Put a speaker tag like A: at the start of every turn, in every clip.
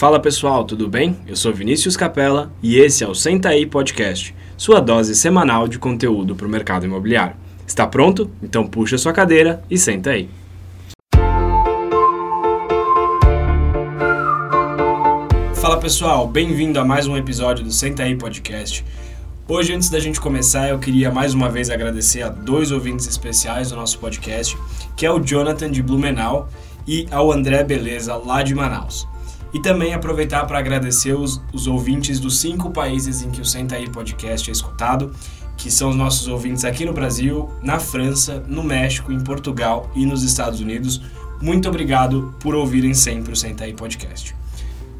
A: Fala pessoal, tudo bem? Eu sou Vinícius Capella e esse é o Senta aí Podcast, sua dose semanal de conteúdo para o mercado imobiliário. Está pronto? Então puxa sua cadeira e senta aí. Fala pessoal, bem-vindo a mais um episódio do Senta aí Podcast. Hoje, antes da gente começar, eu queria mais uma vez agradecer a dois ouvintes especiais do nosso podcast, que é o Jonathan de Blumenau e ao André Beleza, lá de Manaus. E também aproveitar para agradecer os, os ouvintes dos cinco países em que o Senta aí Podcast é escutado, que são os nossos ouvintes aqui no Brasil, na França, no México, em Portugal e nos Estados Unidos. Muito obrigado por ouvirem sempre o Senta aí Podcast.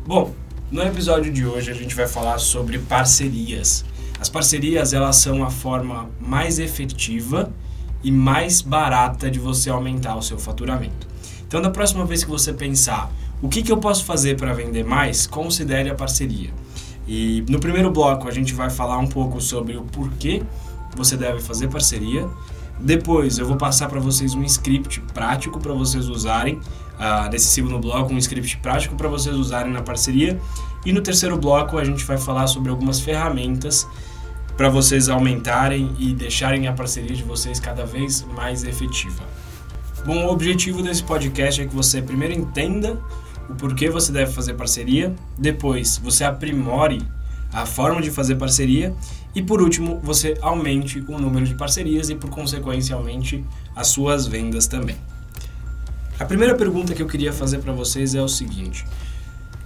A: Bom, no episódio de hoje a gente vai falar sobre parcerias. As parcerias elas são a forma mais efetiva e mais barata de você aumentar o seu faturamento. Então, da próxima vez que você pensar o que, que eu posso fazer para vender mais, considere a parceria. E no primeiro bloco a gente vai falar um pouco sobre o porquê você deve fazer parceria. Depois eu vou passar para vocês um script prático para vocês usarem uh, nesse segundo bloco, um script prático para vocês usarem na parceria. E no terceiro bloco a gente vai falar sobre algumas ferramentas para vocês aumentarem e deixarem a parceria de vocês cada vez mais efetiva. Bom, o objetivo desse podcast é que você primeiro entenda o porquê você deve fazer parceria, depois você aprimore a forma de fazer parceria e por último você aumente o número de parcerias e por consequência aumente as suas vendas também. A primeira pergunta que eu queria fazer para vocês é o seguinte: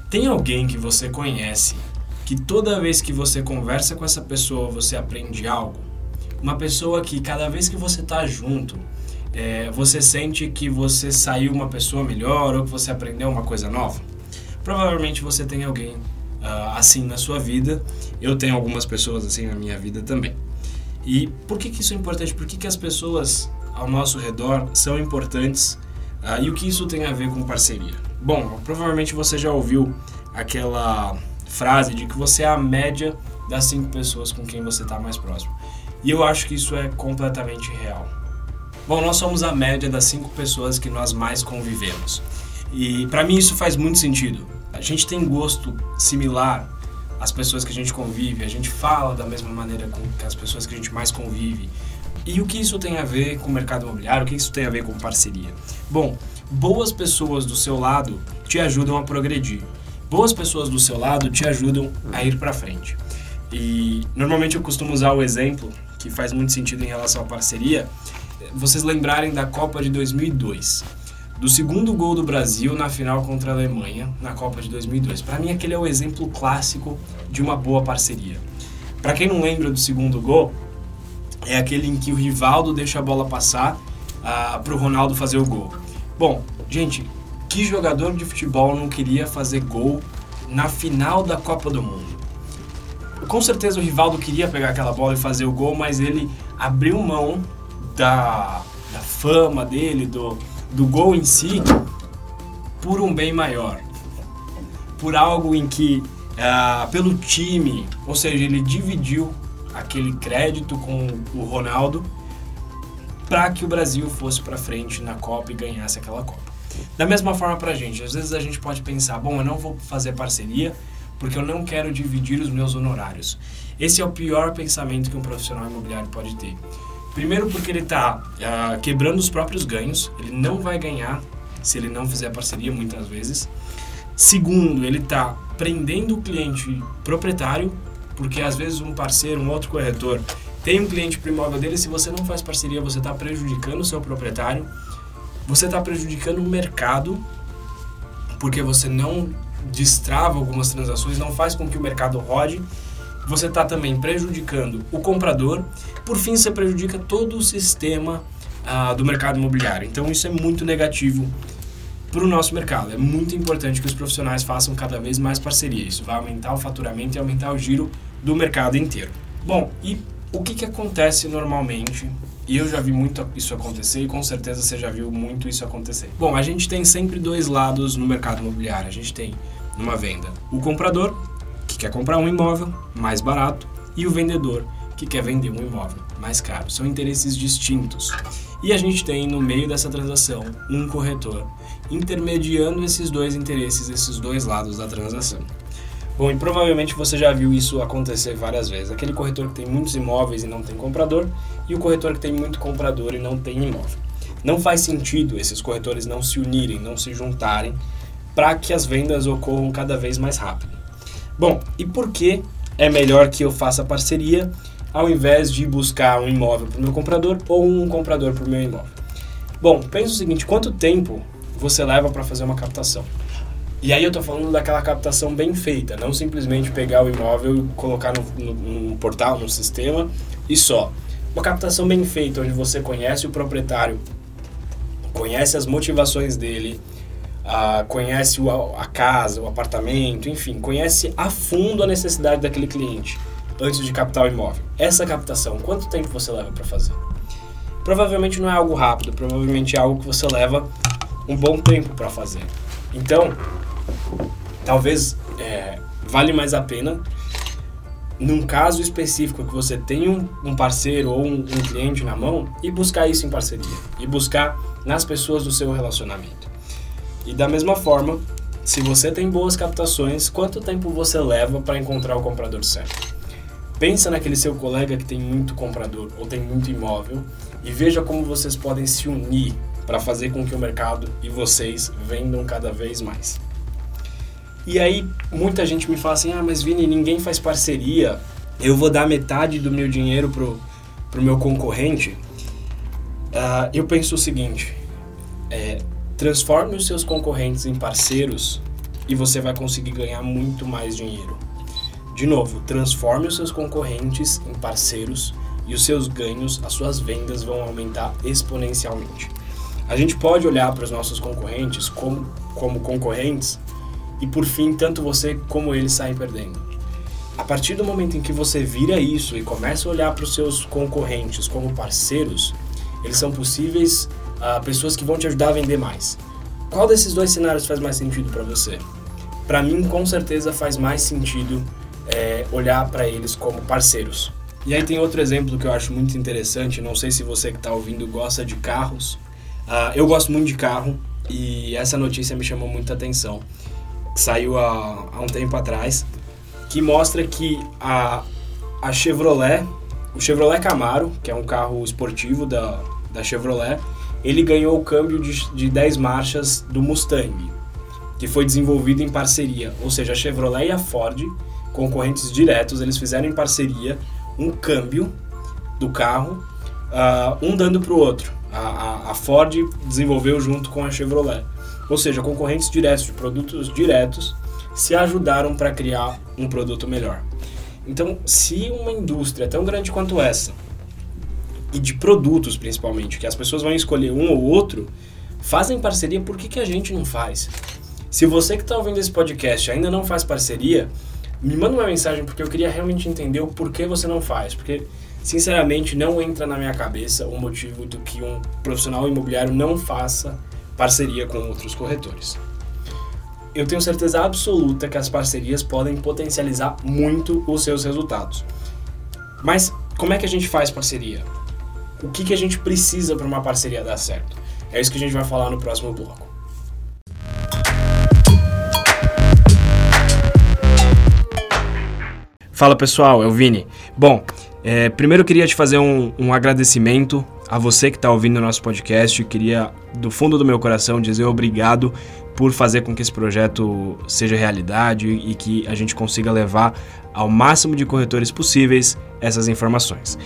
A: tem alguém que você conhece que toda vez que você conversa com essa pessoa você aprende algo. Uma pessoa que cada vez que você está junto, é, você sente que você saiu uma pessoa melhor ou que você aprendeu uma coisa nova. Provavelmente você tem alguém uh, assim na sua vida. Eu tenho algumas pessoas assim na minha vida também. E por que, que isso é importante? Por que, que as pessoas ao nosso redor são importantes uh, e o que isso tem a ver com parceria? Bom, provavelmente você já ouviu aquela frase de que você é a média das cinco pessoas com quem você está mais próximo. E eu acho que isso é completamente real. Bom, nós somos a média das cinco pessoas que nós mais convivemos. E para mim isso faz muito sentido. A gente tem gosto similar às pessoas que a gente convive, a gente fala da mesma maneira com as pessoas que a gente mais convive. E o que isso tem a ver com o mercado imobiliário? O que isso tem a ver com parceria? Bom, boas pessoas do seu lado te ajudam a progredir boas pessoas do seu lado te ajudam a ir para frente. E normalmente eu costumo usar o exemplo que faz muito sentido em relação à parceria, vocês lembrarem da Copa de 2002, do segundo gol do Brasil na final contra a Alemanha na Copa de 2002. Para mim aquele é o exemplo clássico de uma boa parceria. Para quem não lembra do segundo gol, é aquele em que o Rivaldo deixa a bola passar uh, ah, para o Ronaldo fazer o gol. Bom, gente, que jogador de futebol não queria fazer gol na final da Copa do Mundo? Com certeza o Rivaldo queria pegar aquela bola e fazer o gol, mas ele abriu mão da, da fama dele, do, do gol em si, por um bem maior. Por algo em que, uh, pelo time, ou seja, ele dividiu aquele crédito com o Ronaldo para que o Brasil fosse para frente na Copa e ganhasse aquela Copa. Da mesma forma para a gente, às vezes a gente pode pensar, bom, eu não vou fazer parceria porque eu não quero dividir os meus honorários. Esse é o pior pensamento que um profissional imobiliário pode ter. Primeiro porque ele está uh, ah, quebrando os próprios ganhos, ele não vai ganhar se ele não fizer parceria muitas vezes. Segundo, ele está prendendo o cliente proprietário, porque às vezes um parceiro, um outro corretor, tem um cliente para imóvel dele, se você não faz parceria, você está prejudicando o seu proprietário você está prejudicando o mercado porque você não destrava algumas transações, não faz com que o mercado rode. Você está também prejudicando o comprador. Por fim, você prejudica todo o sistema ah, do mercado imobiliário. Então, isso é muito negativo para o nosso mercado. É muito importante que os profissionais façam cada vez mais parceria. Isso vai aumentar o faturamento e aumentar o giro do mercado inteiro. Bom, e o que, que acontece normalmente e eu já vi muito isso acontecer e com certeza você já viu muito isso acontecer. Bom, a gente tem sempre dois lados no mercado imobiliário. A gente tem numa venda o comprador, quer comprar um imóvel mais barato, e o vendedor, que quer vender um imóvel mais caro. São interesses distintos. E a gente tem no meio dessa transação um corretor intermediando esses dois interesses, esses dois lados da transação. Bom, e provavelmente você já viu isso acontecer várias vezes. Aquele corretor que tem muitos imóveis e não tem comprador, e o corretor que tem muito comprador e não tem imóvel. Não faz sentido esses corretores não se unirem, não se juntarem, para que as vendas ocorram cada vez mais rápido. Bom, e por que é melhor que eu faça parceria ao invés de buscar um imóvel para o meu comprador ou um comprador para o meu imóvel? Bom, pensa o seguinte: quanto tempo você leva para fazer uma captação? E aí eu estou falando daquela captação bem feita, não simplesmente pegar o imóvel e colocar no, no, portal, no sistema e só. Uma captação bem feita, onde você conhece o proprietário, conhece as motivações dele, uh, conhece a casa, o apartamento, enfim, conhece a fundo a necessidade daquele cliente antes de captar o imóvel. Essa captação, quanto tempo você leva para fazer? Provavelmente não é algo rápido, provavelmente é algo que você leva um bom tempo para fazer. Então, talvez é, vale mais a pena num caso específico que você tem um, um parceiro ou um, um, cliente na mão e buscar isso em parceria e buscar nas pessoas do seu relacionamento. E da mesma forma, se você tem boas captações, quanto tempo você leva para encontrar o comprador certo? Pensa naquele seu colega que tem muito comprador ou tem muito imóvel e veja como vocês podem se unir para fazer com que o mercado e vocês vendam cada vez mais. E aí muita gente me fala assim: ah, mas Vini, ninguém faz parceria, eu vou dar metade do meu dinheiro pro, pro meu concorrente. Uh, eu penso o seguinte: é, transforme os seus concorrentes em parceiros e você vai conseguir ganhar muito mais dinheiro. De novo, transforme os seus concorrentes em parceiros e os seus ganhos, as suas vendas vão aumentar exponencialmente. A gente pode olhar para os nossos concorrentes como, como concorrentes e por fim tanto você como eles saem perdendo. A partir do momento em que você vira isso e começa a olhar para os seus concorrentes como parceiros, eles são possíveis uh, pessoas que vão te ajudar a vender mais. Qual desses dois cenários faz mais sentido para você? Para mim, com certeza faz mais sentido é, olhar para eles como parceiros. E aí tem outro exemplo que eu acho muito interessante. Não sei se você que está ouvindo gosta de carros. Uh, eu gosto muito de carro e essa notícia me chamou muita atenção saiu há, há um tempo atrás, que mostra que a, a Chevrolet, o Chevrolet Camaro, que é um carro esportivo da, da Chevrolet, ele ganhou o câmbio de, de 10 marchas do Mustang, que foi desenvolvido em parceria. Ou seja, a Chevrolet e a Ford, concorrentes diretos, eles fizeram em parceria um câmbio do carro, uh, um dando para o outro. A, a, a Ford desenvolveu junto com a Chevrolet. Ou seja, concorrentes diretos de produtos diretos se ajudaram para criar um produto melhor. Então, se uma indústria tão grande quanto essa, e de produtos principalmente, que as pessoas vão escolher um ou outro, fazem parceria, por que, que a gente não faz? Se você que está ouvindo esse podcast ainda não faz parceria, me manda uma mensagem porque eu queria realmente entender o porquê você não faz. Porque, sinceramente, não entra na minha cabeça o motivo do que um profissional imobiliário não faça parceria com outros corretores. Eu tenho certeza absoluta que as parcerias podem potencializar muito os seus resultados. Mas como é que a gente faz parceria? O que, que a gente precisa para uma parceria dar certo? É isso que a gente vai falar no próximo bloco. Fala pessoal, é o Vini. Bom, é, primeiro eu queria te fazer um, um agradecimento a você que está ouvindo o nosso podcast. Queria, do fundo do meu coração, dizer obrigado por fazer com que esse projeto seja realidade e que a gente consiga levar ao máximo de corretores possíveis essas informações.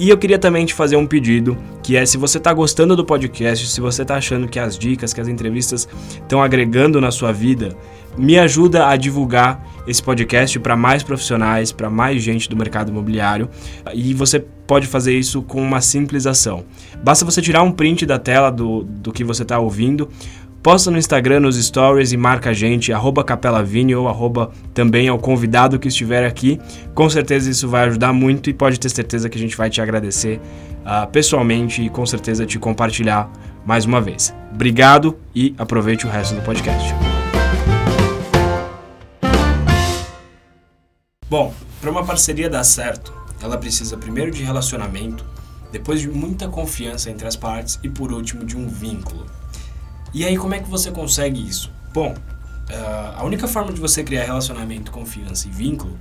A: E eu queria também te fazer um pedido, que é se você está gostando do podcast, se você está achando que as dicas, que as entrevistas estão agregando na sua vida, me ajuda a divulgar esse podcast para mais profissionais, para mais gente do mercado imobiliário. E você pode fazer isso com uma simples ação. Basta você tirar um print da tela do, do que você está ouvindo, posta no Instagram, nos stories e marca a gente, arroba capelavini ou arroba também ao convidado que estiver aqui. Com certeza isso vai ajudar muito e pode ter certeza que a gente vai te agradecer uh, pessoalmente e com certeza te compartilhar mais uma vez. Obrigado e aproveite o resto do podcast. Bom, para uma parceria dar certo, ela precisa primeiro de relacionamento, depois de muita confiança entre as partes e por último de um vínculo. E aí, como é que você consegue isso? Bom, uh, a única forma de você criar relacionamento, confiança e vínculo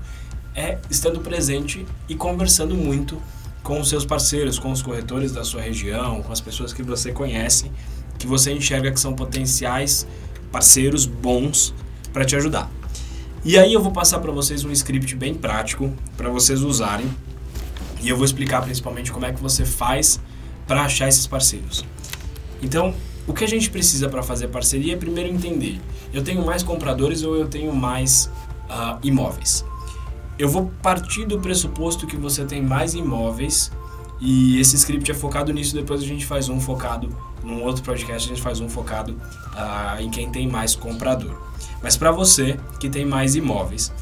A: é estando presente e conversando muito com os seus parceiros, com os corretores da sua região, com as pessoas que você conhece, que você enxerga que são potenciais parceiros bons para te ajudar. E aí eu vou passar para vocês um script bem prático para vocês usarem. E eu vou explicar principalmente como é que você faz para achar esses parceiros. Então, o que a gente precisa para fazer parceria é primeiro entender: eu tenho mais compradores ou eu tenho mais uh, imóveis? Eu vou partir do pressuposto que você tem mais imóveis e esse script é focado nisso. Depois a gente faz um focado num outro podcast, a gente faz um focado uh, em quem tem mais comprador. Mas para você que tem mais imóveis,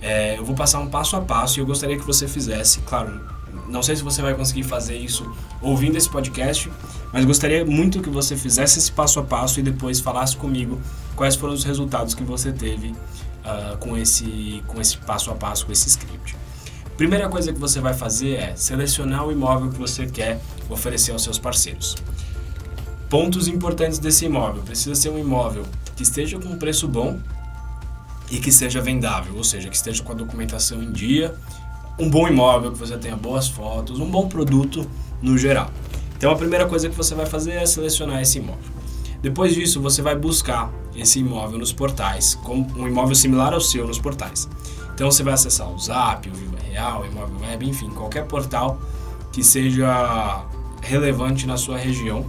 A: é, eu vou passar um passo a passo e eu gostaria que você fizesse, claro, não sei se você vai conseguir fazer isso ouvindo esse podcast, mas gostaria muito que você fizesse esse passo a passo e depois falasse comigo quais foram os resultados que você teve uh, com, esse, com esse passo a passo, com esse script. Primeira coisa que você vai fazer é selecionar o imóvel que você quer oferecer aos seus parceiros. Pontos importantes desse imóvel: precisa ser um imóvel que esteja com um preço bom e que seja vendável, ou seja, que esteja com a documentação em dia, um bom imóvel, que você tenha boas fotos, um bom produto no geral. Então a primeira coisa que você vai fazer é selecionar esse imóvel. Depois disso, você vai buscar esse imóvel nos portais, um imóvel similar ao seu nos portais. Então você vai acessar o Zap, o Viva Real, o Imóvel Web, enfim, qualquer portal que seja relevante na sua região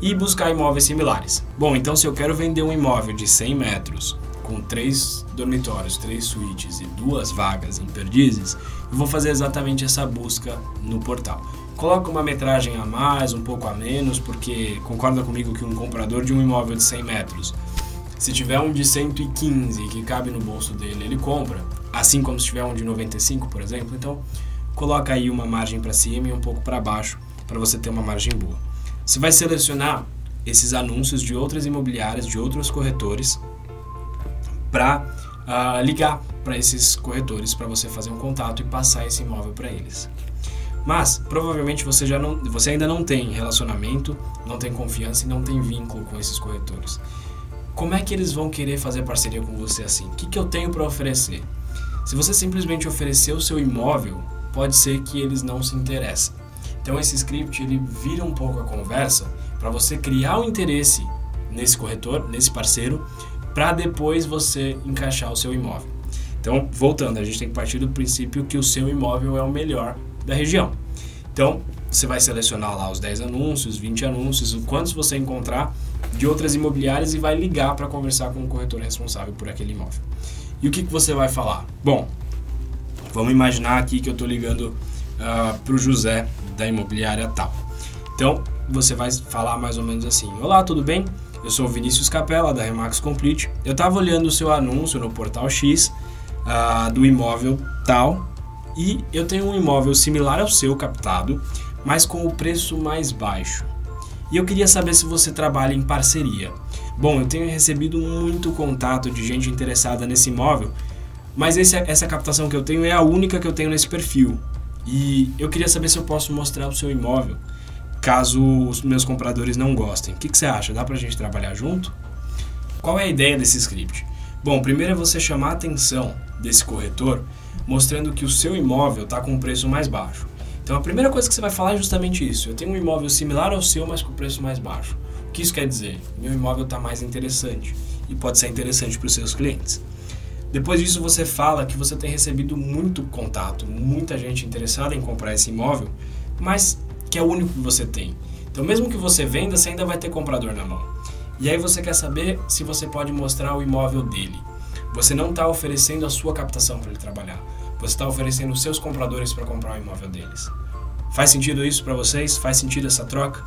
A: e buscar imóveis similares. Bom, então se eu quero vender um imóvel de 100 metros com três dormitórios, três suítes e duas vagas em perdizes, eu vou fazer exatamente essa busca no portal. Coloca uma metragem a mais, um pouco a menos, porque concorda comigo que um comprador de um imóvel de 100 metros, se tiver um de 115 que cabe no bolso dele, ele compra, assim como se tiver um de 95, por exemplo. Então, coloca aí uma margem para cima e um pouco para baixo para você ter uma margem boa. Você vai selecionar esses anúncios de outras imobiliárias, de outros corretores, para uh, ah, ligar para esses corretores para você fazer um contato e passar esse imóvel para eles. Mas provavelmente você já não, você ainda não tem relacionamento, não tem confiança e não tem vínculo com esses corretores. Como é que eles vão querer fazer parceria com você assim? O que, que eu tenho para oferecer? Se você simplesmente oferecer o seu imóvel, pode ser que eles não se interessem. Então esse script ele vira um pouco a conversa para você criar o um interesse nesse corretor, nesse parceiro, para depois você encaixar o seu imóvel. Então, voltando, a gente tem que partir do princípio que o seu imóvel é o melhor da região. Então, você vai selecionar lá os 10 anúncios, 20 anúncios, quantos você encontrar de outras imobiliárias e vai ligar para conversar com o corretor responsável por aquele imóvel. E o que, que você vai falar? Bom, vamos imaginar aqui que eu estou ligando uh, ah, para o José da imobiliária tal. Então, você vai falar mais ou menos assim: Olá, tudo bem? Eu sou o Vinícius Capella, da Remax Complete. Eu estava olhando o seu anúncio no portal X uh, do imóvel tal e eu tenho um imóvel similar ao seu captado, mas com o preço mais baixo. E eu queria saber se você trabalha em parceria. Bom, eu tenho recebido muito contato de gente interessada nesse imóvel, mas esse, essa captação que eu tenho é a única que eu tenho nesse perfil. E eu queria saber se eu posso mostrar o seu imóvel caso os meus compradores não gostem. O que, que você acha? Dá pra gente trabalhar junto? Qual é a ideia desse script? Bom, primeiro é você chamar a atenção desse corretor mostrando que o seu imóvel está com um preço mais baixo. Então a primeira coisa que você vai falar é justamente isso. Eu tenho um imóvel similar ao seu, mas com preço mais baixo. O que isso quer dizer? Meu imóvel está mais interessante e pode ser interessante para os seus clientes. Depois disso, você fala que você tem recebido muito contato, muita gente interessada em comprar esse imóvel, mas que é o único que você tem. Então, mesmo que você venda, você ainda vai ter comprador na mão. E aí você quer saber se você pode mostrar o imóvel dele. Você não está oferecendo a sua captação para ele trabalhar. Você está oferecendo os seus compradores para comprar o imóvel deles. Faz sentido isso para vocês? Faz sentido essa troca?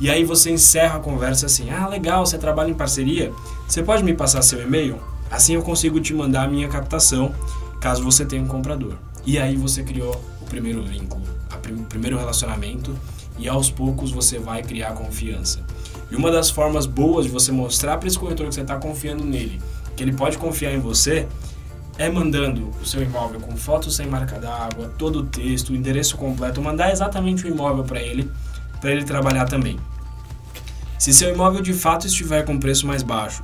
A: E aí você encerra a conversa assim: Ah, legal, você trabalha em parceria? Você pode me passar seu e-mail? Assim eu consigo te mandar a minha captação, caso você tenha um comprador. E aí você criou o primeiro vínculo primeiro relacionamento e aos poucos você vai criar confiança. E uma das formas boas de você mostrar para esse corretor que você está confiando nele, que ele pode confiar em você, é mandando o seu imóvel com foto sem marca d'água, todo o texto, o endereço completo, mandar exatamente o imóvel para ele, para ele trabalhar também. Se seu imóvel de fato estiver com preço mais baixo,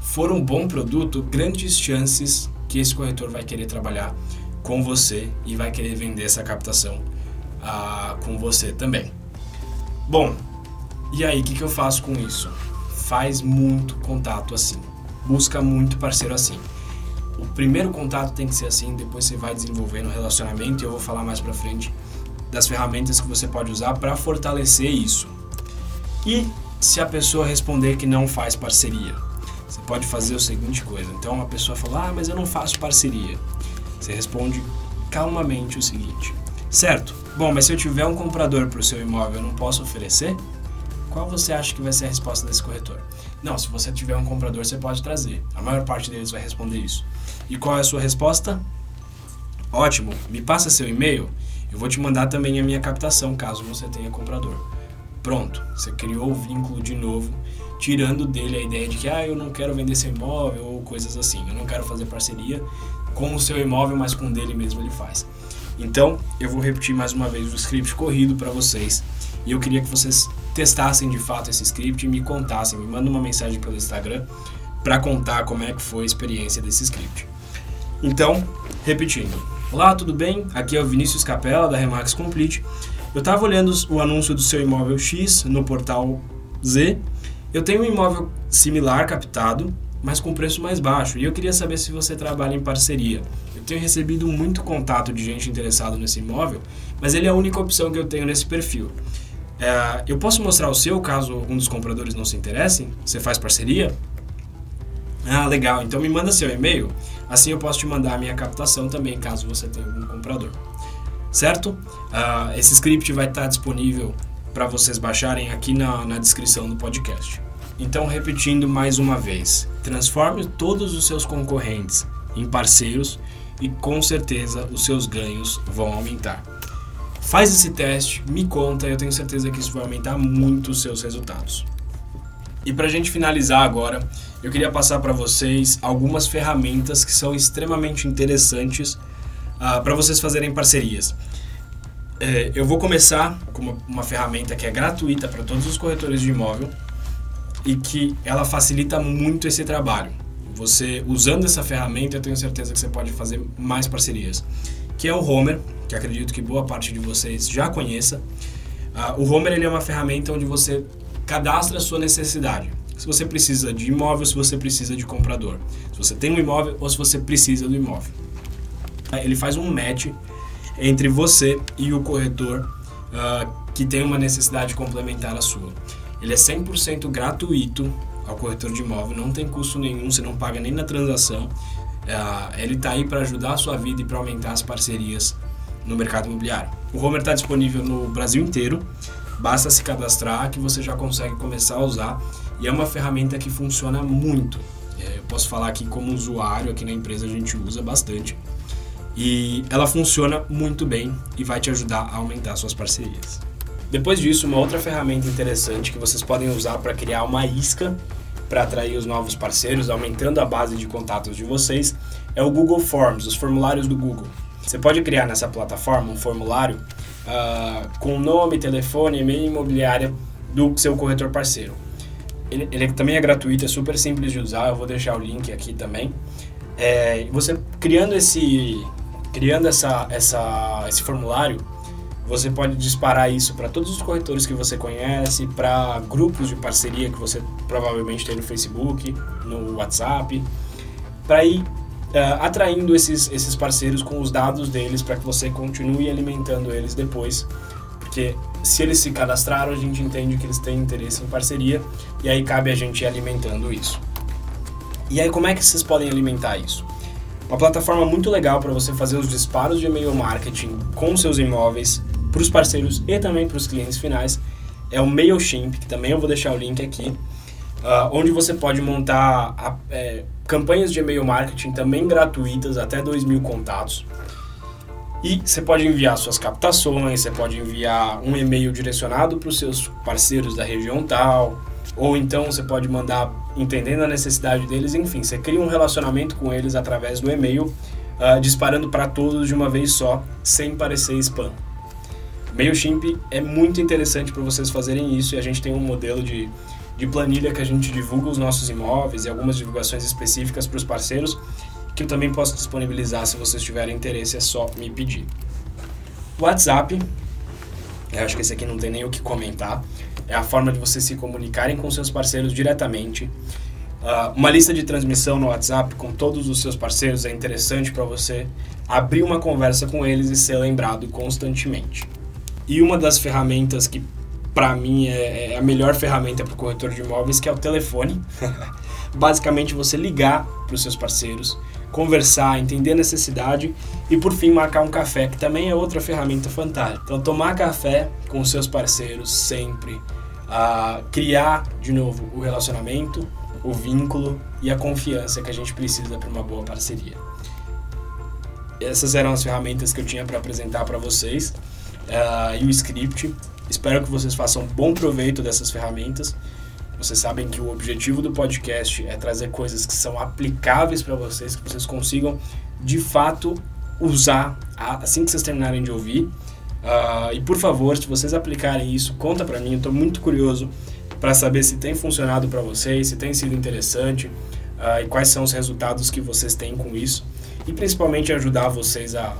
A: for um bom produto, grandes chances que esse corretor vai querer trabalhar com você e vai querer vender essa captação com você também. Bom, e aí o que, que eu faço com isso? Faz muito contato assim, busca muito parceiro assim. O primeiro contato tem que ser assim, depois você vai desenvolvendo o relacionamento e eu vou falar mais pra frente das ferramentas que você pode usar para fortalecer isso. E se a pessoa responder que não faz parceria, você pode fazer o seguinte coisa. Então a pessoa fala: "Ah, mas eu não faço parceria". Você responde calmamente o seguinte: "Certo? Bom, mas se eu tiver um comprador para o seu imóvel, eu não posso oferecer?" Qual você acha que vai ser a resposta desse corretor? Não, se você tiver um comprador, você pode trazer. A maior parte deles vai responder isso. E qual é a sua resposta? Ótimo, me passa seu e-mail, eu vou te mandar também a minha captação, caso você tenha comprador. Pronto, você criou o vínculo de novo, tirando dele a ideia de que ah, eu não quero vender seu imóvel ou coisas assim, eu não quero fazer parceria com o seu imóvel, mas com dele mesmo ele faz. Então, eu vou repetir mais uma vez o script corrido para vocês e eu queria que vocês testassem de fato esse script e me contassem, me mandem uma mensagem pelo Instagram para contar como é que foi a experiência desse script. Então, repetindo. Olá, tudo bem? Aqui é o Vinícius Capella da Remax Complete. Eu estava olhando o anúncio do seu imóvel X no portal Z. Eu tenho um imóvel similar captado, mas com preço mais baixo, e eu queria saber se você trabalha em parceria. Eu tenho recebido muito contato de gente interessada nesse imóvel, mas ele é a única opção que eu tenho nesse perfil. É, eu posso mostrar o seu caso algum dos compradores não se interessem? Você faz parceria? Ah, legal. Então me manda seu e-mail. Assim eu posso te mandar a minha captação também, caso você tenha algum comprador. Certo? Uh, esse script vai estar disponível para vocês baixarem aqui na, na descrição do podcast. Então, repetindo mais uma vez: transforme todos os seus concorrentes em parceiros e com certeza os seus ganhos vão aumentar. Faz esse teste, me conta, eu tenho certeza que isso vai aumentar muito os seus resultados. E para a gente finalizar agora, eu queria passar para vocês algumas ferramentas que são extremamente interessantes uh, para vocês fazerem parcerias. É, eu vou começar com uma, uma ferramenta que é gratuita para todos os corretores de imóvel e que ela facilita muito esse trabalho. Você usando essa ferramenta, eu tenho certeza que você pode fazer mais parcerias. Que é o Homer, que acredito que boa parte de vocês já conheça. Uh, o Homer ele é uma ferramenta onde você cadastre a sua necessidade. Se você precisa de imóvel, se você precisa de comprador. Se você tem um imóvel ou se você precisa do imóvel. Ele faz um match entre você e o corretor uh, que tem uma necessidade complementar à sua. Ele é 100% gratuito ao corretor de imóvel, não tem custo nenhum, você não paga nem na transação. Uh, ele está aí para ajudar a sua vida e para aumentar as parcerias no mercado imobiliário. O Homer está disponível no Brasil inteiro. Basta se cadastrar que você já consegue começar a usar e é uma ferramenta que funciona muito. É, eu posso falar aqui como usuário, aqui na empresa a gente usa bastante. E ela funciona muito bem e vai te ajudar a aumentar suas parcerias. Depois disso, uma outra ferramenta interessante que vocês podem usar para criar uma isca para atrair os novos parceiros, aumentando a base de contatos de vocês, é o Google Forms, os formulários do Google. Você pode criar nessa plataforma um formulário uh, com nome, telefone, e-mail imobiliário do seu corretor parceiro. Ele, ele, também é gratuito, é super simples de usar, eu vou deixar o link aqui também. É, você criando esse criando essa, essa, esse formulário, você pode disparar isso para todos os corretores que você conhece, para grupos de parceria que você provavelmente tem no Facebook, no WhatsApp, para ir uh, atraindo esses, esses parceiros com os dados deles para que você continue alimentando eles depois. Porque se eles se cadastraram, a gente entende que eles têm interesse em parceria e aí cabe a gente ir alimentando isso. E aí, como é que vocês podem alimentar isso? Uma plataforma muito legal para você fazer os disparos de e-mail marketing com seus imóveis para os parceiros e também para os clientes finais é o MailChimp, que também eu vou deixar o link aqui, uh, onde você pode montar a, é, campanhas de e-mail marketing também gratuitas, até 2 mil contatos. E você pode enviar suas captações, você pode enviar um e-mail direcionado para os seus parceiros da região tal, ou então você pode mandar entendendo a necessidade deles, enfim, você cria um relacionamento com eles através do e-mail, uh, disparando para todos de uma vez só, sem parecer spam. MailChimp é muito interessante para vocês fazerem isso e a gente tem um modelo de de planilha que a gente divulga os nossos imóveis e algumas divulgações específicas para os parceiros que eu também posso disponibilizar se vocês tiverem interesse, é só me pedir. WhatsApp, eu acho que esse aqui não tem nem o que comentar, é a forma de vocês se comunicarem com seus parceiros diretamente. Uh, uma lista de transmissão no WhatsApp com todos os seus parceiros é interessante para você abrir uma conversa com eles e ser lembrado constantemente. E uma das ferramentas que para mim é, é, a melhor ferramenta para o corretor de imóveis, que é o telefone. Basicamente você ligar para os seus parceiros, conversar, entender a necessidade e por fim marcar um café, que também é outra ferramenta fantástica. Então tomar café com os seus parceiros sempre, criar de novo o relacionamento, o vínculo e a confiança que a gente precisa para uma boa parceria. Essas eram as ferramentas que eu tinha para apresentar para vocês uh, e o script. Espero que vocês façam bom proveito dessas ferramentas. Vocês sabem que o objetivo do podcast é trazer coisas que são aplicáveis para vocês, que vocês consigam de fato usar assim que vocês terminarem de ouvir. Uh, e por favor, se vocês aplicarem isso, conta para mim. Eu estou muito curioso para saber se tem funcionado para vocês, se tem sido interessante uh, e quais são os resultados que vocês têm com isso. E principalmente ajudar vocês a,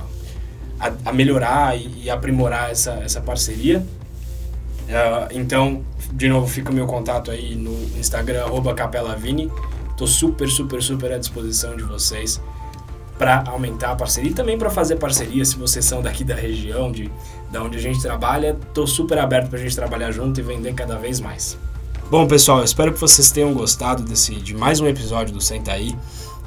A: a, a melhorar e, e aprimorar essa, essa parceria. Uh, então, de novo, fica o meu contato aí no Instagram, capelavini. Tô super, super, super à disposição de vocês para aumentar a parceria e também para fazer parceria se vocês são daqui da região, de da onde a gente trabalha. Tô super aberto para a gente trabalhar junto e vender cada vez mais. Bom, pessoal, espero que vocês tenham gostado desse de mais um episódio do Senta aí.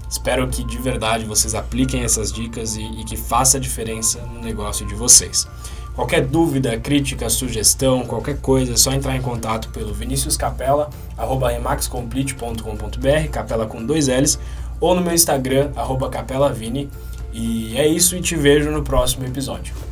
A: Espero que de verdade vocês apliquem essas dicas e, e que faça diferença no negócio de vocês. Qualquer dúvida, crítica, sugestão, qualquer coisa, é só entrar em contato pelo Vinícius Capela, arroba remaxcomplete.com.br, capela com dois L's, ou no meu Instagram, capelavini. E é isso e te vejo no próximo episódio.